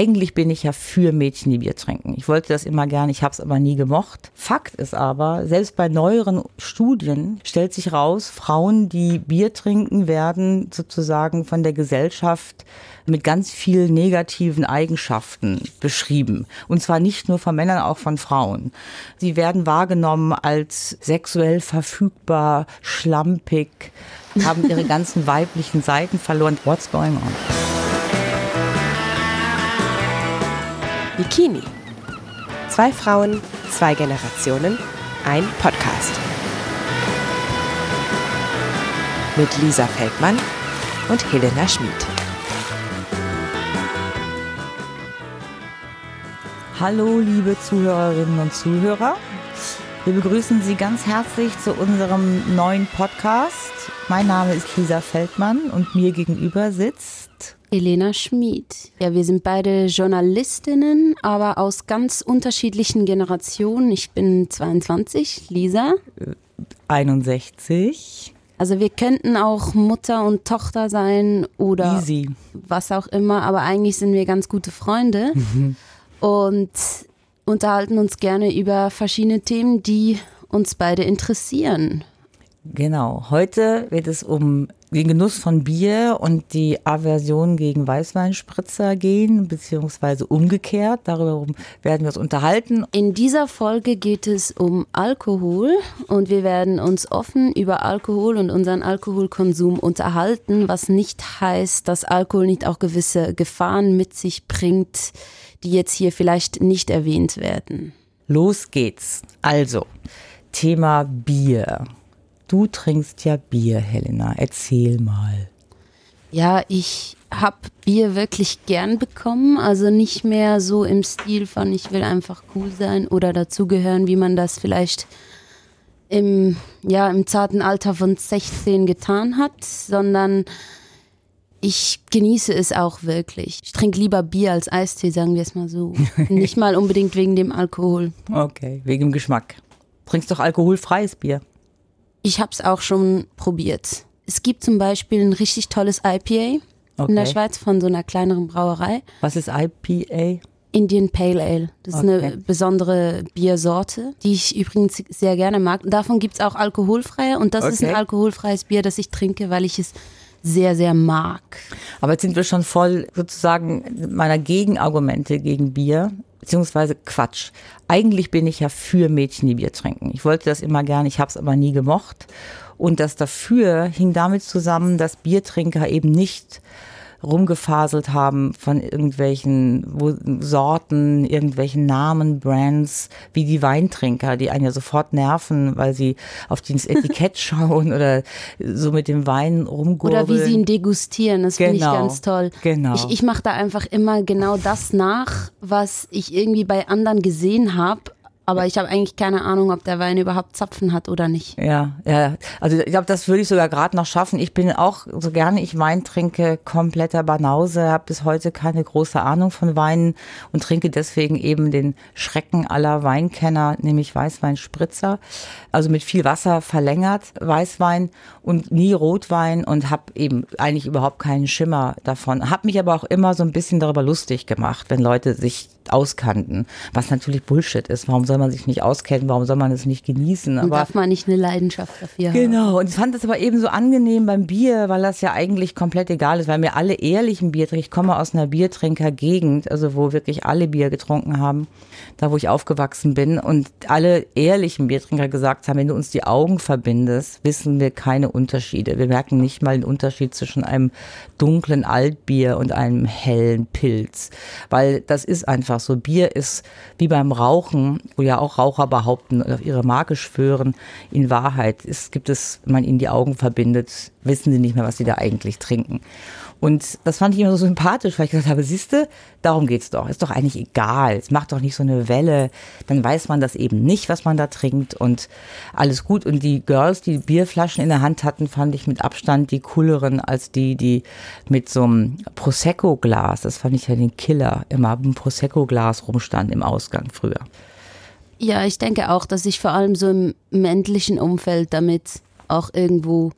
Eigentlich bin ich ja für Mädchen, die Bier trinken. Ich wollte das immer gerne, ich habe es aber nie gemocht. Fakt ist aber, selbst bei neueren Studien stellt sich raus, Frauen, die Bier trinken, werden sozusagen von der Gesellschaft mit ganz vielen negativen Eigenschaften beschrieben. Und zwar nicht nur von Männern, auch von Frauen. Sie werden wahrgenommen als sexuell verfügbar, schlampig, haben ihre ganzen weiblichen Seiten verloren. What's going on? Bikini. Zwei Frauen, zwei Generationen, ein Podcast. Mit Lisa Feldmann und Helena Schmid. Hallo, liebe Zuhörerinnen und Zuhörer. Wir begrüßen Sie ganz herzlich zu unserem neuen Podcast. Mein Name ist Lisa Feldmann und mir gegenüber sitzt Elena Schmid. Ja, wir sind beide Journalistinnen, aber aus ganz unterschiedlichen Generationen. Ich bin 22, Lisa. 61. Also wir könnten auch Mutter und Tochter sein oder Easy. was auch immer, aber eigentlich sind wir ganz gute Freunde und unterhalten uns gerne über verschiedene Themen, die uns beide interessieren. Genau. Heute wird es um den Genuss von Bier und die Aversion gegen Weißweinspritzer gehen, beziehungsweise umgekehrt. Darüber werden wir uns unterhalten. In dieser Folge geht es um Alkohol und wir werden uns offen über Alkohol und unseren Alkoholkonsum unterhalten, was nicht heißt, dass Alkohol nicht auch gewisse Gefahren mit sich bringt, die jetzt hier vielleicht nicht erwähnt werden. Los geht's. Also, Thema Bier. Du trinkst ja Bier, Helena. Erzähl mal. Ja, ich habe Bier wirklich gern bekommen. Also nicht mehr so im Stil von, ich will einfach cool sein oder dazugehören, wie man das vielleicht im, ja, im zarten Alter von 16 getan hat, sondern ich genieße es auch wirklich. Ich trinke lieber Bier als Eistee, sagen wir es mal so. nicht mal unbedingt wegen dem Alkohol. Okay, wegen dem Geschmack. Trinkst doch alkoholfreies Bier. Ich habe es auch schon probiert. Es gibt zum Beispiel ein richtig tolles IPA in der Okay. Schweiz von so einer kleineren Brauerei. Was ist IPA? Indian Pale Ale. Das ist Okay. eine besondere Biersorte, die ich übrigens sehr gerne mag. Davon gibt es auch alkoholfreie und das ist ein Okay. alkoholfreies Bier, das ich trinke, weil ich es sehr, sehr mag. Aber jetzt sind wir schon voll sozusagen meiner Gegenargumente gegen Bier, beziehungsweise Quatsch. Eigentlich bin ich ja für Mädchen, die Bier trinken. Ich wollte das immer gerne, ich habe es aber nie gemocht. Und das dafür hing damit zusammen, dass Biertrinker eben nicht rumgefaselt haben von irgendwelchen Sorten, irgendwelchen Namen, Brands, wie die Weintrinker, die einen ja sofort nerven, weil sie auf das Etikett schauen oder so mit dem Wein rumgurgeln. Oder wie sie ihn degustieren, das finde ich Genau, ganz toll. genau. Ich, ich mache da einfach immer genau das nach, was ich irgendwie bei anderen gesehen habe. Aber ich habe eigentlich keine Ahnung, ob der Wein überhaupt Zapfen hat oder nicht. Ja, ja. Also ich glaube, das würde ich sogar gerade noch schaffen. Ich bin auch, so gerne ich Wein trinke, kompletter Banause, habe bis heute keine große Ahnung von Weinen und trinke deswegen eben den Schrecken aller Weinkenner, nämlich Weißweinspritzer. Also mit viel Wasser verlängert Weißwein und nie Rotwein und habe eben eigentlich überhaupt keinen Schimmer davon. Habe mich aber auch immer so ein bisschen darüber lustig gemacht, wenn Leute sich auskannten, was natürlich Bullshit ist. Warum soll man sich nicht auskennen? Warum soll man es nicht genießen? Und Aber darf man nicht eine Leidenschaft dafür haben. Genau, und ich fand das aber eben so angenehm beim Bier, weil das ja eigentlich komplett egal ist, weil mir alle ehrlichen Bier trinken, ich komme aus einer Biertrinkergegend, also wo wirklich alle Bier getrunken haben, da wo ich aufgewachsen bin und alle ehrlichen Biertrinker gesagt haben, wenn du uns die Augen verbindest, wissen wir keine Unterschiede. Wir merken nicht mal den Unterschied zwischen einem dunklen Altbier und einem hellen Pilz, weil das ist einfach so. Bier ist wie beim Rauchen, wo ja auch Raucher behaupten auf ihre Marke schwören, in Wahrheit ist, gibt es, wenn man ihnen die Augen verbindet, wissen sie nicht mehr, was sie da eigentlich trinken. Und das fand ich immer so sympathisch, weil ich gesagt habe, siehste, darum geht's doch. Ist doch eigentlich egal. Es macht doch nicht so eine Welle. Dann weiß man das eben nicht, was man da trinkt und alles gut. Und die Girls, die Bierflaschen in der Hand hatten, fand ich mit Abstand die cooleren als die, die mit so einem Prosecco-Glas, das fand ich ja den Killer, immer mit einem Prosecco-Glas rumstanden im Ausgang früher. Ja, ich denke auch, dass ich vor allem so im männlichen Umfeld damit auch irgendwo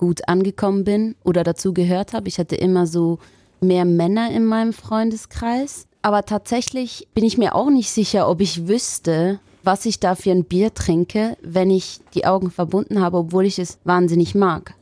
gut angekommen bin oder dazu gehört habe. Ich hatte immer so mehr Männer in meinem Freundeskreis. Aber tatsächlich bin ich mir auch nicht sicher, ob ich wüsste, was ich da für ein Bier trinke, wenn ich die Augen verbunden habe, obwohl ich es wahnsinnig mag.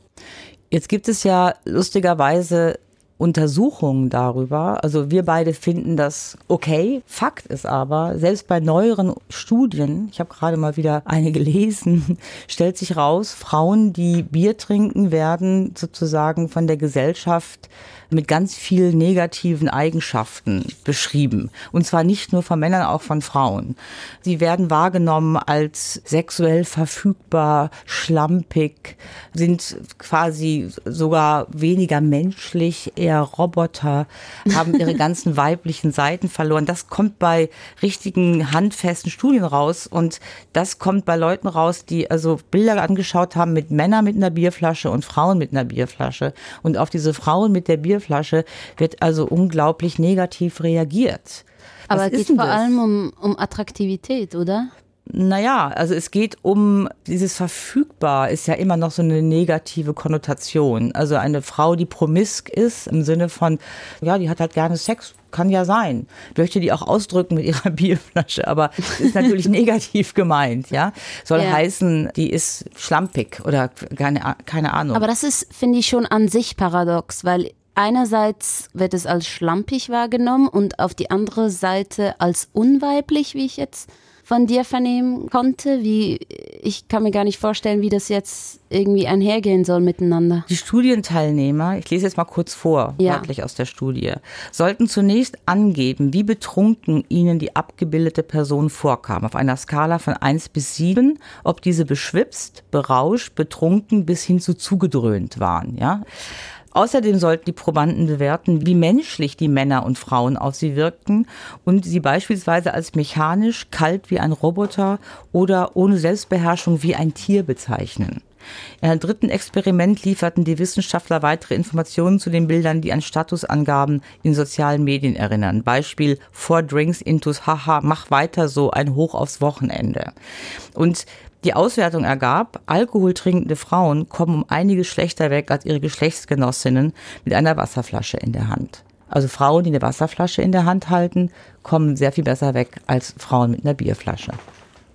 Jetzt gibt es ja lustigerweise Untersuchungen darüber. Also wir beide finden das okay. Fakt ist aber, selbst bei neueren Studien, ich habe gerade mal wieder eine gelesen, stellt sich raus, Frauen, die Bier trinken, werden sozusagen von der Gesellschaft mit ganz vielen negativen Eigenschaften beschrieben. Und zwar nicht nur von Männern, auch von Frauen. Sie werden wahrgenommen als sexuell verfügbar, schlampig, sind quasi sogar weniger menschlich, eher Roboter, haben ihre ganzen weiblichen Seiten verloren. Das kommt bei richtigen handfesten Studien raus und das kommt bei Leuten raus, die also Bilder angeschaut haben mit Männern mit einer Bierflasche und Frauen mit einer Bierflasche. Und auf diese Frauen mit der Bierflasche Bierflasche wird also unglaublich negativ reagiert. Aber es geht vor das? allem um, um Attraktivität, oder? Naja, also es geht um dieses verfügbar ist ja immer noch so eine negative Konnotation. Also eine Frau, die promisk ist im Sinne von, ja, die hat halt gerne Sex, kann ja sein. Möchte die auch ausdrücken mit ihrer Bierflasche, aber ist natürlich negativ gemeint, ja. Soll ja. heißen, die ist schlampig oder keine, keine Ahnung. Aber das ist, finde ich, schon an sich paradox, weil einerseits wird es als schlampig wahrgenommen und auf die andere Seite als unweiblich, wie ich jetzt von dir vernehmen konnte. Wie ich kann mir gar nicht vorstellen, wie das jetzt irgendwie einhergehen soll miteinander. Die Studienteilnehmer, ich lese jetzt mal kurz vor, ja. wörtlich aus der Studie, sollten zunächst angeben, wie betrunken ihnen die abgebildete Person vorkam, auf einer Skala von 1 bis 7, ob diese beschwipst, berauscht, betrunken bis hin zu zugedröhnt waren, ja. Außerdem sollten die Probanden bewerten, wie menschlich die Männer und Frauen auf sie wirkten und sie beispielsweise als mechanisch, kalt wie ein Roboter oder ohne Selbstbeherrschung wie ein Tier bezeichnen. In einem dritten Experiment lieferten die Wissenschaftler weitere Informationen zu den Bildern, die an Statusangaben in sozialen Medien erinnern. Beispiel Four Drinks intus Haha, mach weiter so, ein Hoch aufs Wochenende. Und die Auswertung ergab, alkoholtrinkende Frauen kommen um einiges schlechter weg als ihre Geschlechtsgenossinnen mit einer Wasserflasche in der Hand. Also Frauen, die eine Wasserflasche in der Hand halten, kommen sehr viel besser weg als Frauen mit einer Bierflasche.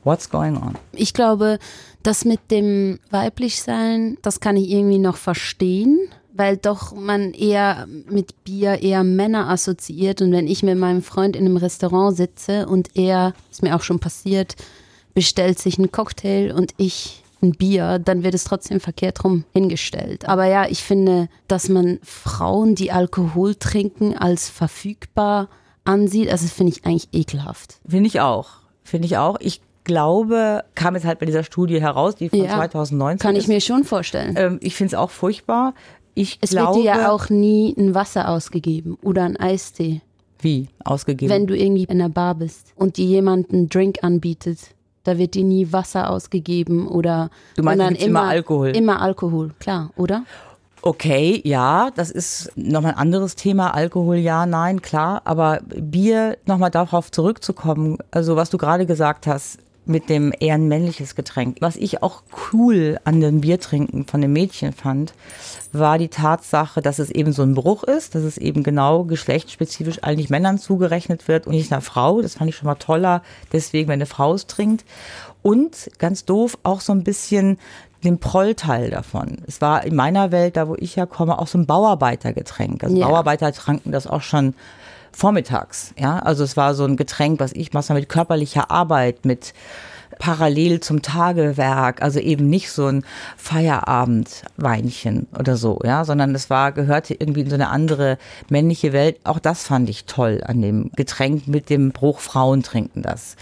What's going on? Ich glaube, das mit dem Weiblichsein, das kann ich irgendwie noch verstehen, weil doch man eher mit Bier eher Männer assoziiert. Und wenn ich mit meinem Freund in einem Restaurant sitze und er, ist mir auch schon passiert, bestellt sich einen Cocktail und ich ein Bier, dann wird es trotzdem verkehrt rum hingestellt. Aber ja, ich finde, dass man Frauen, die Alkohol trinken, als verfügbar ansieht, also das finde ich eigentlich ekelhaft. Finde ich auch. Finde ich auch. Ich glaube, kam jetzt halt bei dieser Studie heraus, die von ja, 2019 Kann ich ist. mir schon vorstellen. Ähm, ich finde es auch furchtbar. Ich es glaube, wird dir ja auch nie ein Wasser ausgegeben oder ein Eistee. Wie ausgegeben? Wenn du irgendwie in der Bar bist und dir jemand einen Drink anbietet da wird dir nie Wasser ausgegeben oder du meinst immer, immer Alkohol. Immer Alkohol, klar, oder? Okay, ja, das ist nochmal ein anderes Thema. Alkohol, ja, nein, klar. Aber Bier, nochmal darauf zurückzukommen, also was du gerade gesagt hast, mit dem eher ein männliches Getränk. Was ich auch cool an dem Biertrinken von dem Mädchen fand, war die Tatsache, dass es eben so ein Bruch ist, dass es eben genau geschlechtsspezifisch eigentlich Männern zugerechnet wird und nicht einer Frau. Das fand ich schon mal toller, deswegen, wenn eine Frau es trinkt. Und ganz doof auch so ein bisschen den Prollteil davon. Es war in meiner Welt, da wo ich herkomme, auch so ein Bauarbeitergetränk. Also ja. Bauarbeiter tranken das auch schon vormittags. Ja, also es war so ein Getränk, was ich mache mit körperlicher Arbeit, mit parallel zum Tagewerk, also eben nicht so ein Feierabendweinchen oder so, ja, sondern es war, gehörte irgendwie in so eine andere männliche Welt. Auch das fand ich toll an dem Getränk mit dem Bruch Frauen trinken das.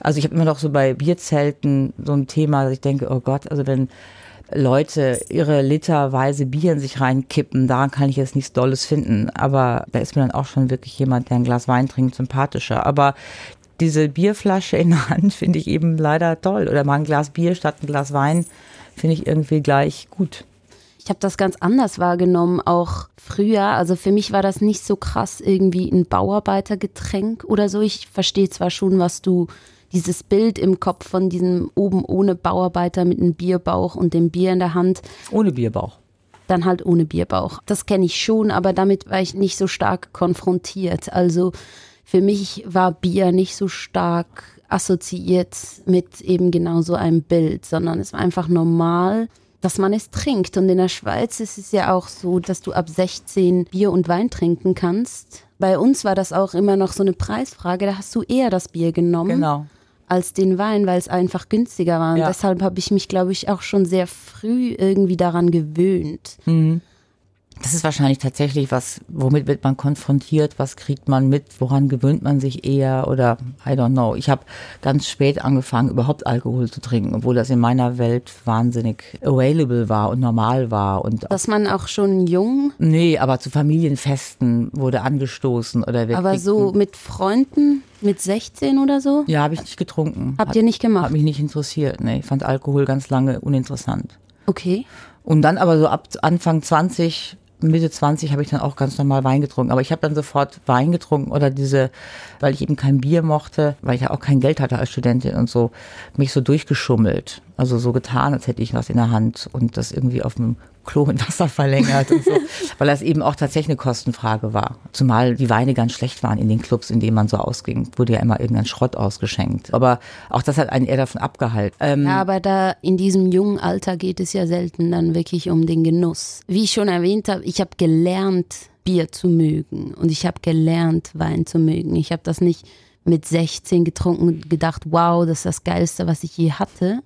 Also ich habe immer noch so bei Bierzelten so ein Thema, dass ich denke, oh Gott, also wenn Leute ihre literweise Bier in sich reinkippen, daran kann ich jetzt nichts Dolles finden. Aber da ist mir dann auch schon wirklich jemand, der ein Glas Wein trinkt, sympathischer. Aber diese Bierflasche in der Hand finde ich eben leider toll. Oder mal ein Glas Bier statt ein Glas Wein finde ich irgendwie gleich gut. Ich habe das ganz anders wahrgenommen, auch früher. Also für mich war das nicht so krass irgendwie ein Bauarbeitergetränk oder so. Ich verstehe zwar schon, was du dieses Bild im Kopf von diesem oben ohne Bauarbeiter mit einem Bierbauch und dem Bier in der Hand. Ohne Bierbauch. Dann halt ohne Bierbauch. Das kenne ich schon, aber damit war ich nicht so stark konfrontiert. Also für mich war Bier nicht so stark assoziiert mit eben genau so einem Bild, sondern es war einfach normal, dass man es trinkt. Und in der Schweiz ist es ja auch so, dass du ab 16 Bier und Wein trinken kannst. Bei uns war das auch immer noch so eine Preisfrage, da hast du eher das Bier genommen. Genau. Als den Wein, weil es einfach günstiger war. Und Ja. deshalb habe ich mich, glaube ich, auch schon sehr früh irgendwie daran gewöhnt. Das ist wahrscheinlich tatsächlich was, womit wird man konfrontiert, was kriegt man mit, woran gewöhnt man sich eher oder I don't know. Ich habe ganz spät angefangen, überhaupt Alkohol zu trinken, obwohl das in meiner Welt wahnsinnig available war und normal war. Und Dass man auch schon jung, nee, aber zu Familienfesten wurde angestoßen oder wir aber so mit Freunden, mit 16 oder so, Ja, habe ich nicht getrunken. habt Hat- ihr nicht gemacht? Hat mich nicht interessiert. Nee, ich fand Alkohol ganz lange uninteressant. Okay. Und dann aber so ab Anfang 20, Mitte 20 habe ich dann auch ganz normal Wein getrunken. Aber ich habe dann sofort Wein getrunken oder diese, weil ich eben kein Bier mochte, weil ich ja auch kein Geld hatte als Studentin und so, mich so durchgeschummelt. Also so getan, als hätte ich was in der Hand und das irgendwie auf dem Klo mit Wasser verlängert und so. Weil das eben auch tatsächlich eine Kostenfrage war. Zumal die Weine ganz schlecht waren in den Clubs, in denen man so ausging. Wurde ja immer irgendein Schrott ausgeschenkt. Aber auch das hat einen eher davon abgehalten. Ähm, Ja, aber da in diesem jungen Alter geht es ja selten dann wirklich um den Genuss. Wie ich schon erwähnt habe, ich habe gelernt, Bier zu mögen und ich habe gelernt, Wein zu mögen. Ich habe das nicht mit 16 getrunken und gedacht, wow, das ist das Geilste, was ich je hatte.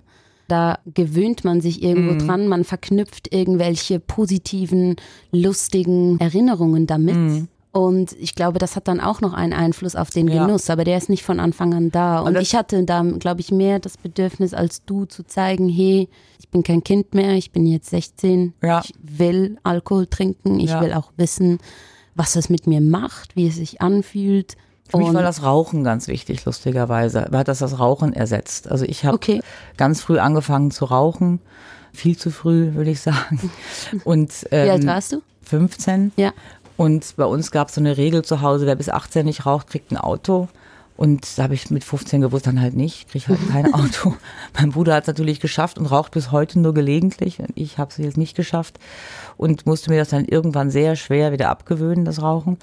Da gewöhnt man sich irgendwo dran, man verknüpft irgendwelche positiven, lustigen Erinnerungen damit. Und ich glaube, das hat dann auch noch einen Einfluss auf den Ja. Genuss, aber der ist nicht von Anfang an da. Und ich hatte da, glaube ich, mehr das Bedürfnis als du zu zeigen, hey, ich bin kein Kind mehr, ich bin jetzt 16, Ja. ich will Alkohol trinken, ich Ja. will auch wissen, was es mit mir macht, wie es sich anfühlt. Für mich war das Rauchen ganz wichtig, lustigerweise. Hat das das Rauchen ersetzt. Also ich habe Okay. ganz früh angefangen zu rauchen. Viel zu früh, würde ich sagen. Und Wie alt ähm, warst du? 15. Ja. Und bei uns gab es so eine Regel zu Hause, wer bis 18 nicht raucht, kriegt ein Auto. Und da habe ich mit 15 gewusst, dann halt nicht, kriege halt kein Auto. mein Bruder hat es natürlich geschafft und raucht bis heute nur gelegentlich. Und ich habe es jetzt nicht geschafft und musste mir das dann irgendwann sehr schwer wieder abgewöhnen, das Rauchen.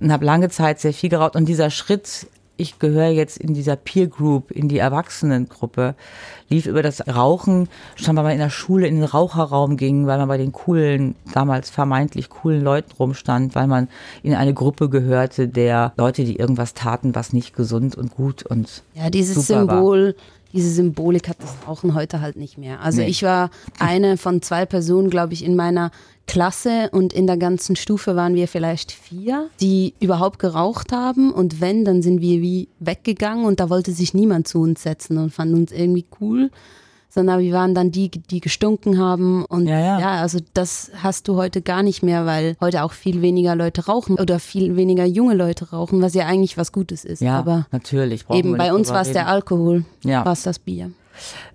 Und habe lange Zeit sehr viel geraucht. Und dieser Schritt, ich gehöre jetzt in dieser Peer Group, in die Erwachsenengruppe, lief über das Rauchen, schon weil man in der Schule in den Raucherraum ging, weil man bei den coolen, damals vermeintlich coolen Leuten rumstand, weil man in eine Gruppe gehörte der Leute, die irgendwas taten, was nicht gesund und gut und Ja, dieses super war. Diese Symbolik hat das Rauchen heute halt nicht mehr. Also Nee. ich war eine von zwei Personen, glaube ich, in meiner Klasse und in der ganzen Stufe waren wir vielleicht vier, die überhaupt geraucht haben und wenn, dann sind wir wie weggegangen und da wollte sich niemand zu uns setzen und fand uns irgendwie cool. Sondern wir waren dann die, die gestunken haben und Ja, ja. ja, also das hast du heute gar nicht mehr, weil heute auch viel weniger Leute rauchen oder viel weniger junge Leute rauchen, was ja eigentlich was Gutes ist. ja, Aber natürlich. Eben, bei uns war es der. Alkohol, Ja. war es das Bier.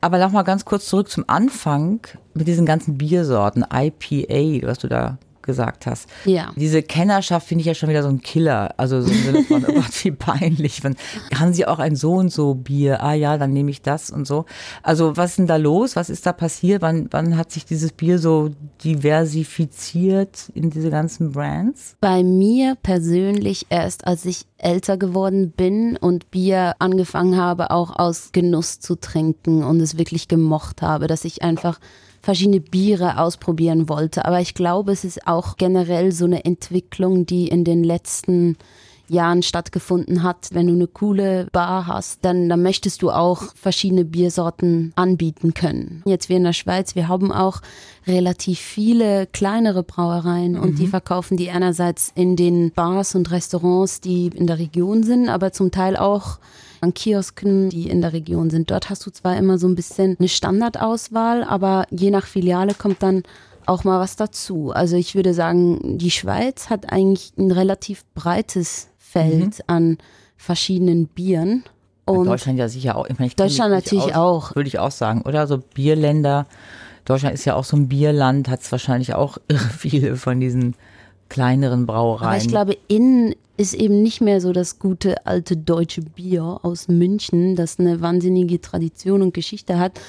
Aber noch mal ganz kurz zurück zum Anfang mit diesen ganzen Biersorten, IPA, was du da gesagt hast. Ja. Diese Kennerschaft finde ich ja schon wieder so ein Killer. Also so im Sinne von, oh Gott, wie peinlich. Wenn, haben Sie auch ein so und so Bier? Ah ja, dann nehme ich das und so. Also was ist denn da los? Was ist da passiert? Wann, wann hat sich dieses Bier so diversifiziert in diese ganzen Brands? Bei mir persönlich erst, als ich älter geworden bin und Bier angefangen habe, auch aus Genuss zu trinken und es wirklich gemocht habe, dass ich einfach verschiedene Biere ausprobieren wollte. Aber ich glaube, es ist auch generell so eine Entwicklung, die in den letzten Jahren stattgefunden hat. Wenn du eine coole Bar hast, dann, dann möchtest du auch verschiedene Biersorten anbieten können. Jetzt wir in der Schweiz, wir haben auch relativ viele kleinere Brauereien und die verkaufen die einerseits in den Bars und Restaurants, die in der Region sind, aber zum Teil auch an Kiosken, die in der Region sind. Dort hast du zwar immer so ein bisschen eine Standardauswahl, aber je nach Filiale kommt dann auch mal was dazu. Also ich würde sagen, die Schweiz hat eigentlich ein relativ breites Feld an verschiedenen Bieren. Und Deutschland ja sicher auch. Ich meine, ich Deutschland natürlich aus, auch. Würde ich auch sagen, oder? So Bierländer. Deutschland ist ja auch so ein Bierland, hat es wahrscheinlich auch irre viele von diesen kleineren Brauereien. Aber ich glaube, innen ist eben nicht mehr so das gute alte deutsche Bier aus München, das eine wahnsinnige Tradition und Geschichte hat,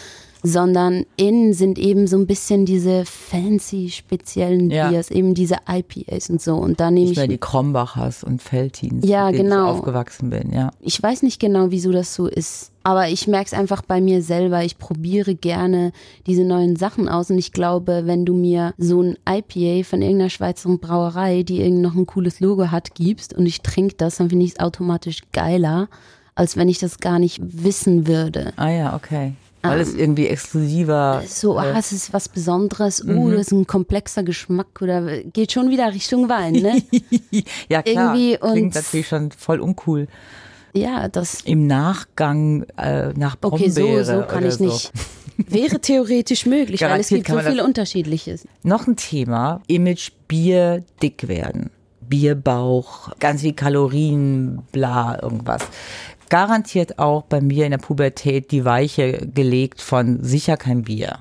sondern innen sind eben so ein bisschen diese fancy speziellen Ja. Biers, eben diese IPAs und so. Und da nehme ich mehr die Krombachers und Feltins, Ja, mit denen genau. ich aufgewachsen bin, ja. ich weiß nicht genau, wieso das so ist, aber ich merke es einfach bei mir selber. Ich probiere gerne diese neuen Sachen aus und ich glaube, wenn du mir so ein IPA von irgendeiner Schweizer Brauerei, die irgend noch ein cooles Logo hat, gibst und ich trinke das, dann finde ich es automatisch geiler, als wenn ich das gar nicht wissen würde. Ah ja, okay. Weil es irgendwie exklusiver. So, ah, es ist was Besonderes, oh, das ist ein komplexer Geschmack oder geht schon wieder Richtung Wein, ne? ja, klar. irgendwie Klingt natürlich schon voll uncool. ja, das Im Nachgang äh, nach Okay, Brombeere so, so kann ich nicht. Wäre theoretisch möglich, weil es gibt so viel Unterschiedliches. Noch ein Thema, Image Bier dick werden. Bierbauch, ganz viel Kalorien, bla, irgendwas. Garantiert auch bei mir in der Pubertät die Weiche gelegt von sicher kein Bier.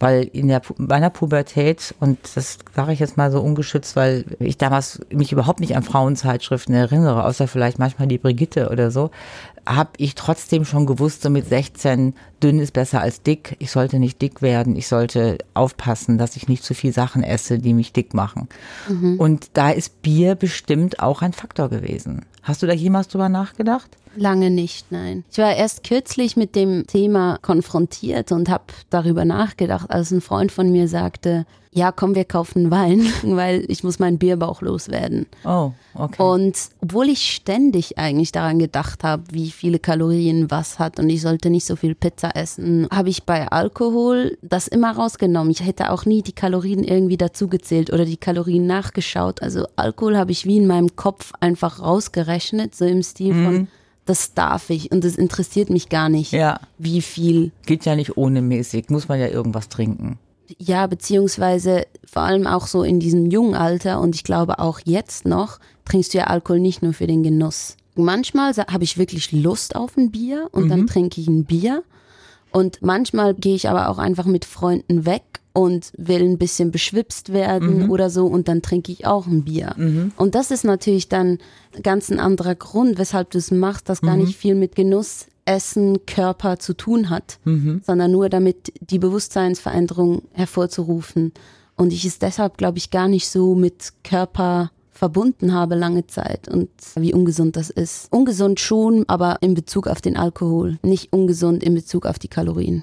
Weil in der, meiner Pubertät, und das sage ich jetzt mal so ungeschützt, weil ich damals mich überhaupt nicht an Frauenzeitschriften erinnere, außer vielleicht manchmal die Brigitte oder so, habe ich trotzdem schon gewusst, so mit 16, dünn ist besser als dick. Ich sollte nicht dick werden. Ich sollte aufpassen, dass ich nicht zu viel Sachen esse, die mich dick machen. Und da ist Bier bestimmt auch ein Faktor gewesen. Hast du da jemals drüber nachgedacht? Lange nicht, nein. Ich war erst kürzlich mit dem Thema konfrontiert und habe darüber nachgedacht, als ein Freund von mir sagte, ja, komm, wir kaufen Wein, weil ich muss meinen Bierbauch loswerden. Oh, okay. Und obwohl ich ständig eigentlich daran gedacht habe, wie viele Kalorien was hat und ich sollte nicht so viel Pizza essen, habe ich bei Alkohol das immer rausgenommen. Ich hätte auch nie die Kalorien irgendwie dazugezählt oder die Kalorien nachgeschaut. Also Alkohol habe ich wie in meinem Kopf einfach rausgerechnet, so im Stil von, das darf ich und das interessiert mich gar nicht, Ja. wie viel Geht ja nicht ohne mäßig. Muss man ja irgendwas trinken. ja, beziehungsweise vor allem auch so in diesem jungen Alter und ich glaube auch jetzt noch, trinkst du ja Alkohol nicht nur für den Genuss. Manchmal habe ich wirklich Lust auf ein Bier und dann trinke ich ein Bier. Und manchmal gehe ich aber auch einfach mit Freunden weg und will ein bisschen beschwipst werden oder so und dann trinke ich auch ein Bier. Und das ist natürlich dann ganz ein anderer Grund, weshalb du es machst, das gar nicht viel mit Genuss, Essen, Körper zu tun hat, sondern nur damit die Bewusstseinsveränderung hervorzurufen. Und ich es deshalb, glaube ich, gar nicht so mit Körper verbunden habe lange Zeit und wie ungesund das ist. Ungesund schon, aber in Bezug auf den Alkohol, nicht ungesund in Bezug auf die Kalorien.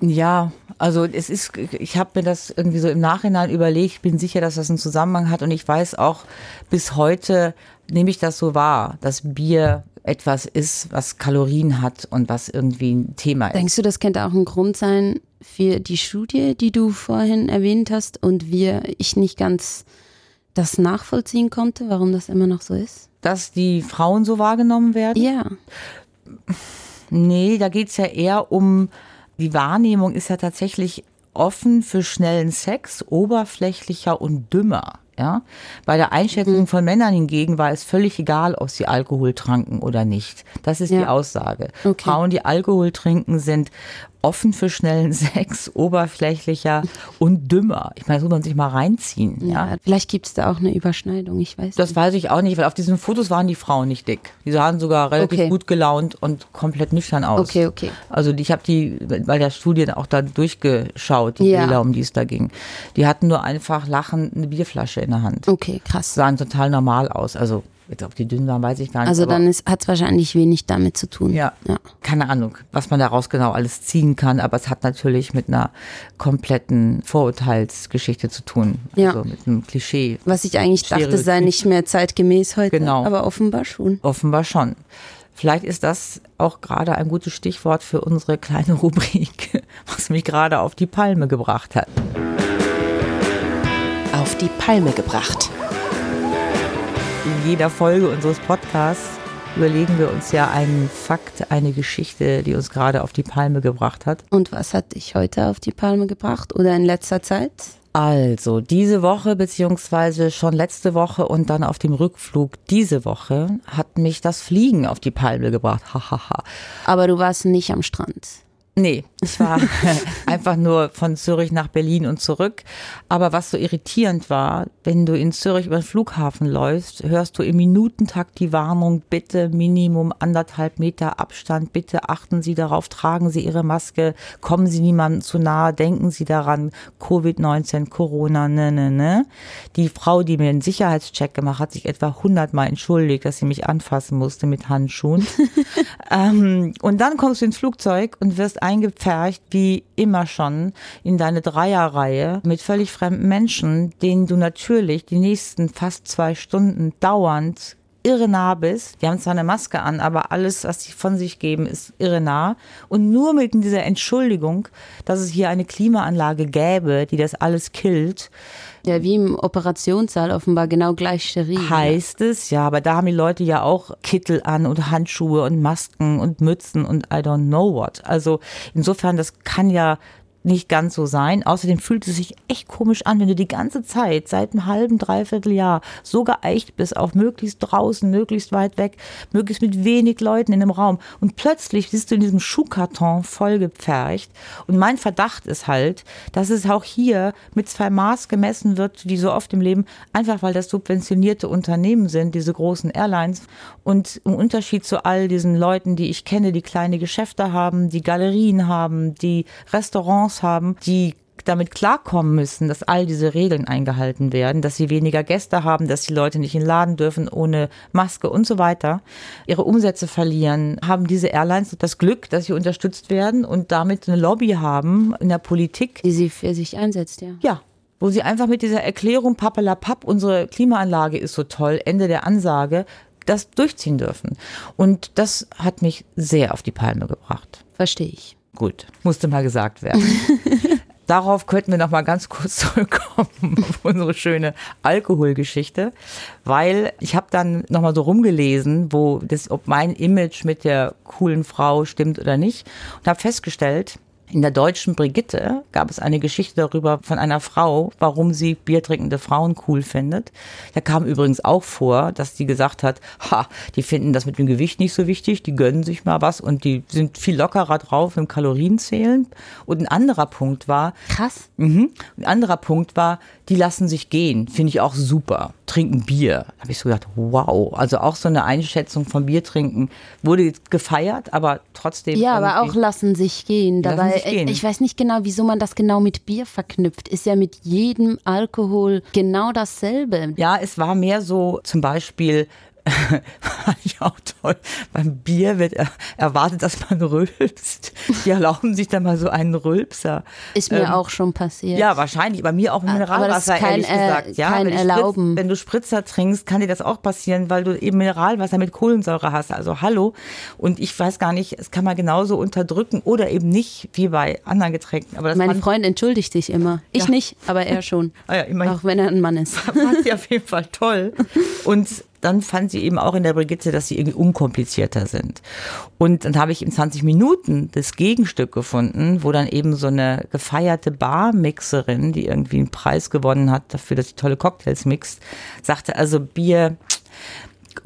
Ja, also es ist, ich habe mir das irgendwie so im Nachhinein überlegt, ich bin sicher, dass das einen Zusammenhang hat und ich weiß auch, bis heute nehme ich das so wahr, dass Bier etwas ist, was Kalorien hat und was irgendwie ein Thema ist. Denkst du, das könnte auch ein Grund sein für die Studie, die du vorhin erwähnt hast und wir, ich nicht ganz das nachvollziehen konnte, warum das immer noch so ist? Dass die Frauen so wahrgenommen werden? Ja, Nee, da geht's ja eher um, die Wahrnehmung ist ja tatsächlich offen für schnellen Sex, oberflächlicher und dümmer. Ja? Bei der Einschätzung von Männern hingegen war es völlig egal, ob sie Alkohol tranken oder nicht. Das ist die Ja. Aussage. Okay. Frauen, die Alkohol trinken, sind offen für schnellen Sex, oberflächlicher und dümmer. Ich meine, das muss man sich mal reinziehen. Ja? ja. vielleicht gibt es da auch eine Überschneidung, ich weiß Das nicht. weiß ich auch nicht, weil auf diesen Fotos waren die Frauen nicht dick. Die sahen sogar relativ Okay. gut gelaunt und komplett nüchtern aus. Okay, okay. Also ich habe die bei der Studie auch da durchgeschaut, die Ja. Bilder, um die es da ging. Die hatten nur einfach lachend eine Bierflasche in der Hand. Okay, krass. Sahen total normal aus. Also jetzt ob die dünn waren, weiß ich gar nicht. Also dann hat es wahrscheinlich wenig damit zu tun. ja, ja. keine Ahnung, was man daraus genau alles ziehen kann, aber es hat natürlich mit einer kompletten Vorurteilsgeschichte zu tun. Ja. Also mit einem Klischee. Was ich eigentlich dachte, sei Stereotyp. nicht mehr zeitgemäß heute. Genau. Aber offenbar schon. Offenbar schon. Vielleicht ist das auch gerade ein gutes Stichwort für unsere kleine Rubrik, was mich gerade auf die Palme gebracht hat. Auf die Palme gebracht. In jeder Folge unseres Podcasts überlegen wir uns ja einen Fakt, eine Geschichte, die uns gerade auf die Palme gebracht hat. Und was hat dich heute auf die Palme gebracht oder in letzter Zeit? Also, diese Woche beziehungsweise schon letzte Woche und dann auf dem Rückflug diese Woche hat mich das Fliegen auf die Palme gebracht. Hahaha. Aber du warst nicht am Strand. Nee, ich war einfach nur von Zürich nach Berlin und zurück. Aber was so irritierend war, wenn du in Zürich über den Flughafen läufst, hörst du im Minutentakt die Warnung, bitte Minimum anderthalb Meter Abstand, bitte achten Sie darauf, tragen Sie Ihre Maske, kommen Sie niemandem zu nahe, denken Sie daran, Covid-19, Corona, ne, ne, ne. Die Frau, die mir einen Sicherheitscheck gemacht hat, sich etwa hundertmal entschuldigt, dass sie mich anfassen musste mit Handschuhen. ähm, und dann kommst du ins Flugzeug und wirst eingepfercht, wie immer schon, in deine Dreierreihe mit völlig fremden Menschen, denen du natürlich die nächsten fast zwei Stunden dauernd irre nah bist. Die haben zwar eine Maske an, aber alles, was sie von sich geben, ist irre nah. Und nur mit dieser Entschuldigung, dass es hier eine Klimaanlage gäbe, die das alles killt, ja, wie im Operationssaal offenbar genau gleich steril. Heißt es, ja, aber da haben die Leute ja auch Kittel an und Handschuhe und Masken und Mützen und I don't know what. Also insofern, das kann ja nicht ganz so sein. Außerdem fühlt es sich echt komisch an, wenn du die ganze Zeit, seit einem halben, dreiviertel Jahr, so geeicht bist auf möglichst draußen, möglichst weit weg, möglichst mit wenig Leuten in einem Raum. Und plötzlich bist du in diesem Schuhkarton vollgepfercht. Und mein Verdacht ist halt, dass es auch hier mit zwei Maß gemessen wird, wie so oft im Leben, einfach weil das subventionierte Unternehmen sind, diese großen Airlines. Und im Unterschied zu all diesen Leuten, die ich kenne, die kleine Geschäfte haben, die Galerien haben, die Restaurants Haben, die damit klarkommen müssen, dass all diese Regeln eingehalten werden, dass sie weniger Gäste haben, dass die Leute nicht in den Laden dürfen ohne Maske und so weiter, ihre Umsätze verlieren, haben diese Airlines das Glück, dass sie unterstützt werden und damit eine Lobby haben in der Politik. Die sie für sich einsetzt, ja. Ja, wo sie einfach mit dieser Erklärung, pappelapapp, unsere Klimaanlage ist so toll, Ende der Ansage, das durchziehen dürfen. Und das hat mich sehr auf die Palme gebracht. Verstehe ich. Gut, musste mal gesagt werden. Darauf könnten wir noch mal ganz kurz zurückkommen auf unsere schöne Alkoholgeschichte, weil ich habe dann noch mal so rumgelesen, wo das, ob mein Image mit der coolen Frau stimmt oder nicht, und habe festgestellt, in der deutschen Brigitte gab es eine Geschichte darüber von einer Frau, warum sie biertrinkende Frauen cool findet. Da kam übrigens auch vor, dass die gesagt hat, ha, die finden das mit dem Gewicht nicht so wichtig, die gönnen sich mal was und die sind viel lockerer drauf im Kalorienzählen. Und ein anderer Punkt war, krass. Mh, ein anderer Punkt war, die lassen sich gehen, finde ich auch super. Trinken Bier. Da habe ich so gedacht, wow. Also auch so eine Einschätzung von Bier trinken wurde gefeiert, aber trotzdem. Ja, aber auch lassen sich gehen. Dabei, sich gehen. ich weiß nicht genau, wieso man das genau mit Bier verknüpft. Ist ja mit jedem Alkohol genau dasselbe. Ja, es war mehr so zum Beispiel fand ich auch toll. Beim Bier wird erwartet, dass man rülpst. Die erlauben sich dann mal so einen Rülpser. Ist mir ähm, auch schon passiert. Ja, wahrscheinlich. Bei mir auch im Mineralwasser, kein, ehrlich gesagt. Ja, kein wenn, Erlauben. Spritz, wenn du Spritzer trinkst, kann dir das auch passieren, weil du eben Mineralwasser mit Kohlensäure hast. Also hallo. Und ich weiß gar nicht, es kann man genauso unterdrücken oder eben nicht, wie bei anderen Getränken. Aber mein Freund entschuldigt sich immer. Ich ja. nicht, aber er schon. ah ja, auch wenn er ein Mann ist. Das fand ich auf jeden Fall toll. Und dann fand sie eben auch in der Brigitte, dass sie irgendwie unkomplizierter sind. Und dann habe ich in 20 Minuten das Gegenstück gefunden, wo dann eben so eine gefeierte Barmixerin, die irgendwie einen Preis gewonnen hat dafür, dass sie tolle Cocktails mixt, sagte also Bier,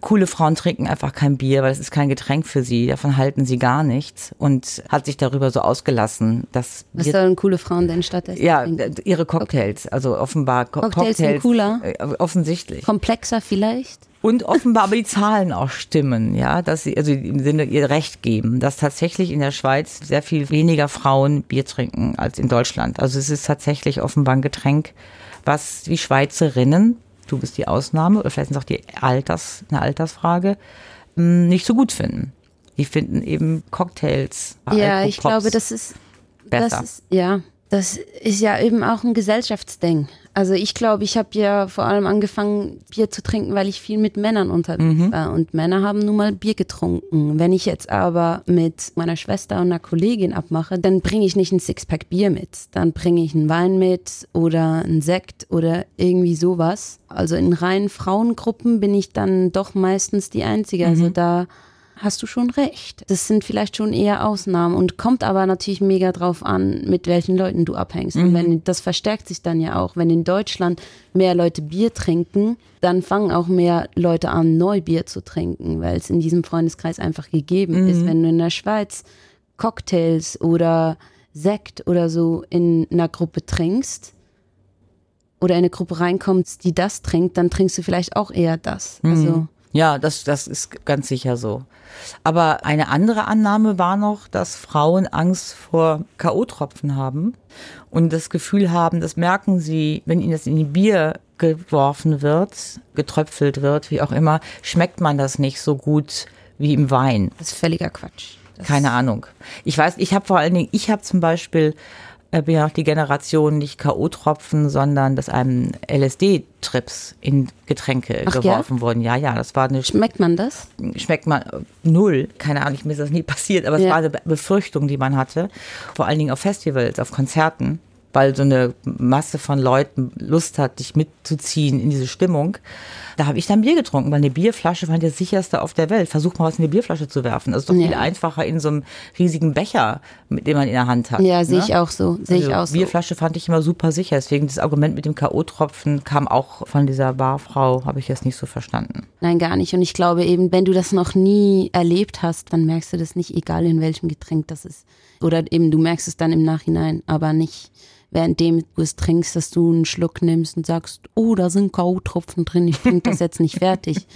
coole Frauen trinken einfach kein Bier, weil es ist kein Getränk für sie. Davon halten sie gar nichts und hat sich darüber so ausgelassen, dass was sollen coole Frauen denn stattdessen? Ja, trinken? ihre Cocktails, also offenbar Cocktails, Cocktails sind cooler, äh, offensichtlich komplexer vielleicht. Und offenbar aber die Zahlen auch stimmen, ja, dass sie, also im Sinne ihr Recht geben, dass tatsächlich in der Schweiz sehr viel weniger Frauen Bier trinken als in Deutschland. Also es ist tatsächlich offenbar ein Getränk, was die Schweizerinnen, du bist die Ausnahme, oder vielleicht ist es auch die Alters, eine Altersfrage, hm, nicht so gut finden. Die finden eben Cocktails. Ja, ich glaube, das ist, besser. das ist, ja, das ist ja eben auch ein Gesellschaftsding. Also ich glaube, ich habe ja vor allem angefangen, Bier zu trinken, weil ich viel mit Männern unterwegs mhm. war. Und Männer haben nun mal Bier getrunken. Wenn ich jetzt aber mit meiner Schwester und einer Kollegin abmache, dann bringe ich nicht ein Sixpack Bier mit. Dann bringe ich einen Wein mit oder einen Sekt oder irgendwie sowas. Also in reinen Frauengruppen bin ich dann doch meistens die Einzige. Also mhm. da hast du schon recht. Das sind vielleicht schon eher Ausnahmen und kommt aber natürlich mega drauf an, mit welchen Leuten du abhängst. Mhm. Und wenn, das verstärkt sich dann ja auch. Wenn in Deutschland mehr Leute Bier trinken, dann fangen auch mehr Leute an, neu Bier zu trinken, weil es in diesem Freundeskreis einfach gegeben mhm. ist. Wenn du in der Schweiz Cocktails oder Sekt oder so in einer Gruppe trinkst oder in eine Gruppe reinkommst, die das trinkt, dann trinkst du vielleicht auch eher das. Also Ja, das, das ist ganz sicher so. Aber eine andere Annahme war noch, dass Frauen Angst vor K.O.-Tropfen haben und das Gefühl haben, das merken sie, wenn ihnen das in die Bier geworfen wird, getröpfelt wird, wie auch immer, schmeckt man das nicht so gut wie im Wein. das ist völliger Quatsch. Das Keine Ahnung. Ich weiß, ich habe vor allen Dingen, ich habe zum Beispiel, bin ja noch die Generation nicht K.O.-Tropfen, sondern dass einem LSD-Trips in Getränke Ach ja? geworfen wurden. Ja, ja, das war eine Schmeckt man das? schmeckt man äh, null. Keine Ahnung, mir ist das nie passiert, aber es Ja. war eine Be- Befürchtung, die man hatte. Vor allen Dingen auf Festivals, auf Konzerten, weil so eine Masse von Leuten Lust hat, dich mitzuziehen in diese Stimmung. Da habe ich dann Bier getrunken, weil eine Bierflasche war das sicherste auf der Welt. Versuch mal was in eine Bierflasche zu werfen. Das ist doch viel Ja. einfacher in so einem riesigen Becher, mit dem man in der Hand hat. Ja, sehe ne? ich auch so. Sehe ich Also auch so. Bierflasche fand ich immer super sicher. Deswegen das Argument mit dem K.O.-Tropfen kam auch von dieser Barfrau, habe ich jetzt nicht so verstanden. Nein, gar nicht. Und ich glaube eben, wenn du das noch nie erlebt hast, dann merkst du das nicht, egal in welchem Getränk das ist. Oder eben du merkst es dann im Nachhinein, aber nicht währenddem du es trinkst, dass du einen Schluck nimmst und sagst, oh, da sind K.O.-Tropfen drin, ich trinke das jetzt nicht fertig.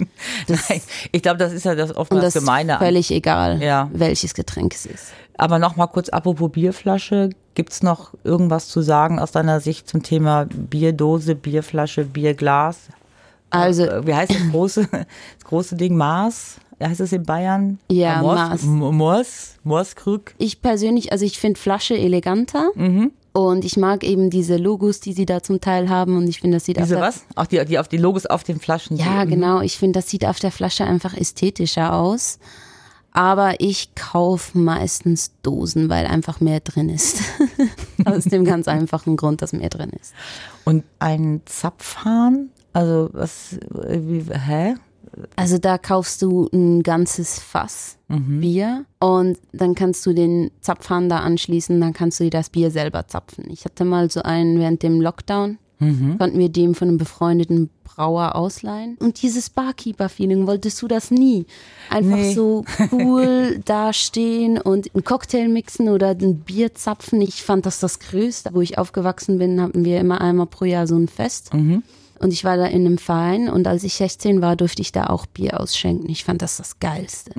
Das, Nein, ich glaube, das ist ja das oftmals das ist Gemeine. völlig egal, Ja. welches Getränk es ist. Aber noch mal kurz apropos Bierflasche. Gibt's noch irgendwas zu sagen aus deiner Sicht zum Thema Bierdose, Bierflasche, Bierglas? Also Äh, Wie heißt das große, das große Ding? Maß? Heißt es in Bayern? Ja, Mors- Maß. M- Mors? Morskrug? ich persönlich, also ich finde Flasche eleganter Mhm. und ich mag eben diese Logos, die sie da zum Teil haben und ich finde, das sieht auf Diese der was? Auch die, die auf die Logos auf den Flaschen. Ja, so. genau. Ich finde, das sieht auf der Flasche einfach ästhetischer aus. Aber ich kaufe meistens Dosen, weil einfach mehr drin ist. Aus dem ganz einfachen Grund, dass mehr drin ist. Und ein Zapfhahn? Also was, wie, hä? Also da kaufst du ein ganzes Fass Bier und dann kannst du den Zapfhahn da anschließen, dann kannst du dir das Bier selber zapfen. Ich hatte mal so einen während dem Lockdown, konnten wir dem von einem befreundeten Brauer ausleihen. Und dieses Barkeeper-Feeling, wolltest du das nie? Einfach Nee. so cool dastehen und einen Cocktail mixen oder ein Bier zapfen. Ich fand das das Größte. Wo ich aufgewachsen bin, hatten wir immer einmal pro Jahr so ein Fest. Und ich war da in einem Verein und als ich 16 war, durfte ich da auch Bier ausschenken. Ich fand das das Geilste.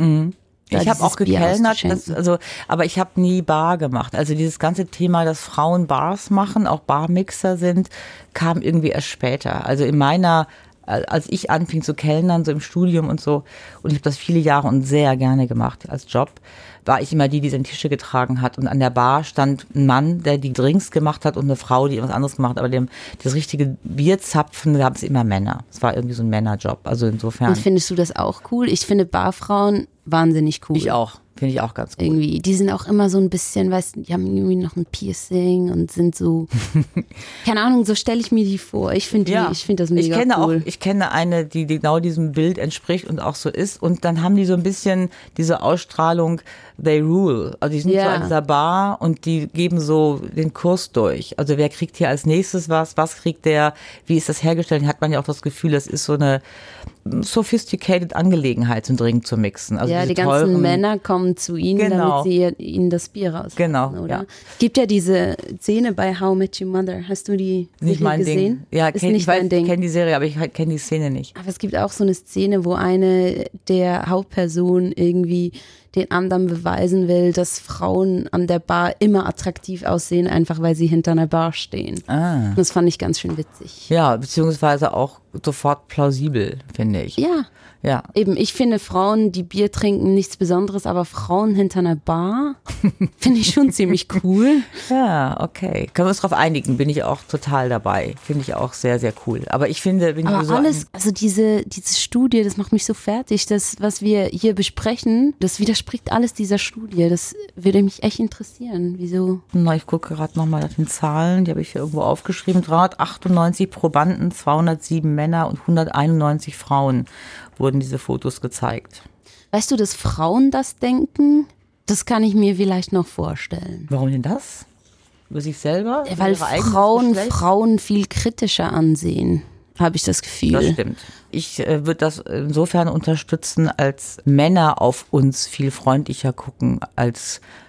Da Ich habe auch gekellnert, das, also, aber ich habe nie Bar gemacht. Also dieses ganze Thema, dass Frauen Bars machen, auch Barmixer sind, kam irgendwie erst später. Also in meiner, als ich anfing zu kellnern, so im Studium und so, und ich habe das viele Jahre und sehr gerne gemacht als Job, war ich immer die, die den Tische getragen hat. Und an der Bar stand ein Mann, der die Drinks gemacht hat und eine Frau, die was anderes gemacht hat. Aber dem, das richtige Bierzapfen, da haben es immer Männer. Es war irgendwie so ein Männerjob. Also insofern. Und findest du das auch cool? Ich finde Barfrauen wahnsinnig cool. Ich auch. Finde ich auch ganz gut. Irgendwie. Die sind auch immer so ein bisschen, weißt du, die haben irgendwie noch ein Piercing und sind so, keine Ahnung, so stelle ich mir die vor. Ich finde die, ich finde das mega ich kenne cool. Auch, ich kenne eine, die genau diesem Bild entspricht und auch so ist. Und dann haben die so ein bisschen diese Ausstrahlung, they rule. Also die sind so Ja. an dieser Bar und die geben so den Kurs durch. Also wer kriegt hier als nächstes was? Was kriegt der? Wie ist das hergestellt? Hat man ja auch das Gefühl, das ist so eine sophisticated Angelegenheit, so einen Drink zu mixen. Also ja, die ganzen teuren, Männer kommen zu ihnen, Genau. damit sie ihnen das Bier raus. Genau, oder? ja. Es gibt ja diese Szene bei How I Met Your Mother. Hast du die Nicht mein gesehen? Ding. Ja, ist kenn, nicht ich weiß, dein Ding. ich kenne die Serie, aber ich kenne die Szene nicht. Aber es gibt auch so eine Szene, wo eine der Hauptpersonen irgendwie den anderen beweisen will, dass Frauen an der Bar immer attraktiv aussehen, einfach weil sie hinter einer Bar stehen. Ah. Das fand ich ganz schön witzig. Ja, beziehungsweise auch sofort plausibel, finde ich. Ja, Ja. eben, ich finde Frauen, die Bier trinken, nichts Besonderes, aber Frauen hinter einer Bar finde ich schon ziemlich cool. Ja, okay. Können wir uns darauf einigen? Bin ich auch total dabei. Finde ich auch sehr, sehr cool. Aber ich finde, wenn Aber du so alles, also diese, diese Studie, das macht mich so fertig. Das, was wir hier besprechen, das widerspricht alles dieser Studie. Das würde mich echt interessieren. Wieso? Na, ich gucke gerade nochmal nach den Zahlen, die habe ich hier irgendwo aufgeschrieben. 398 Probanden, 207 Männer und 191 Frauen wurden diese Fotos gezeigt. Weißt du, dass Frauen das denken? Das kann ich mir vielleicht noch vorstellen. Warum denn das? Über sich selber? Über Weil Frauen? Frauen viel kritischer ansehen, habe ich das Gefühl. Das stimmt. Ich äh, würde das insofern unterstützen, als Männer auf uns viel freundlicher gucken als Frauen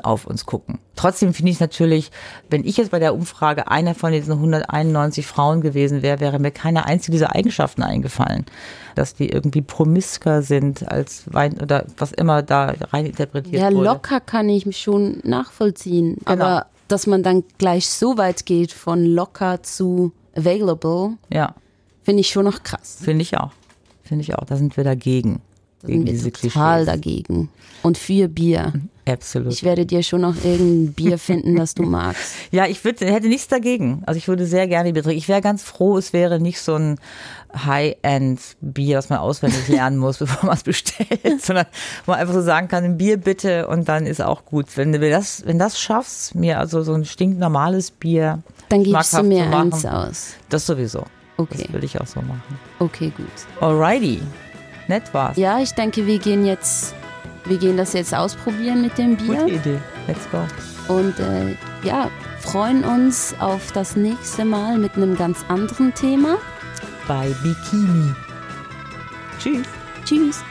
auf uns gucken. Trotzdem finde ich natürlich, wenn ich jetzt bei der Umfrage einer von diesen 191 Frauen gewesen wäre, wäre mir keine einzige dieser Eigenschaften eingefallen. Dass die irgendwie promisker sind als Wein oder was immer da rein interpretiert Ja, wurde. locker kann ich mich schon nachvollziehen. Genau. Aber dass man dann gleich so weit geht von locker zu available, Ja, finde ich schon noch krass. finde ich auch. Finde ich auch. Da sind wir dagegen. Da sind wir total dagegen. Und für Bier. Absolut. Ich werde dir schon noch irgendein Bier finden, das du magst. Ja, ich würd, hätte nichts dagegen. Also ich würde sehr gerne Bier trinken. Ich wäre ganz froh, es wäre nicht so ein High-End-Bier, das man auswendig lernen muss, bevor man es bestellt, sondern wo man einfach so sagen kann, ein Bier bitte und dann ist auch gut. Wenn du das, wenn das schaffst, mir also so ein stinknormales Bier, Dann gibst du mir machen, eins aus. Das sowieso. Okay, Das will ich auch so machen. okay, gut. Alrighty. Nett war's. Ja, ich denke, wir gehen jetzt, wir gehen das jetzt ausprobieren mit dem Gute Bier. Idee. Let's go. Und äh, ja, freuen uns auf das nächste Mal mit einem ganz anderen Thema. Bei Bikini. Tschüss. Tschüss.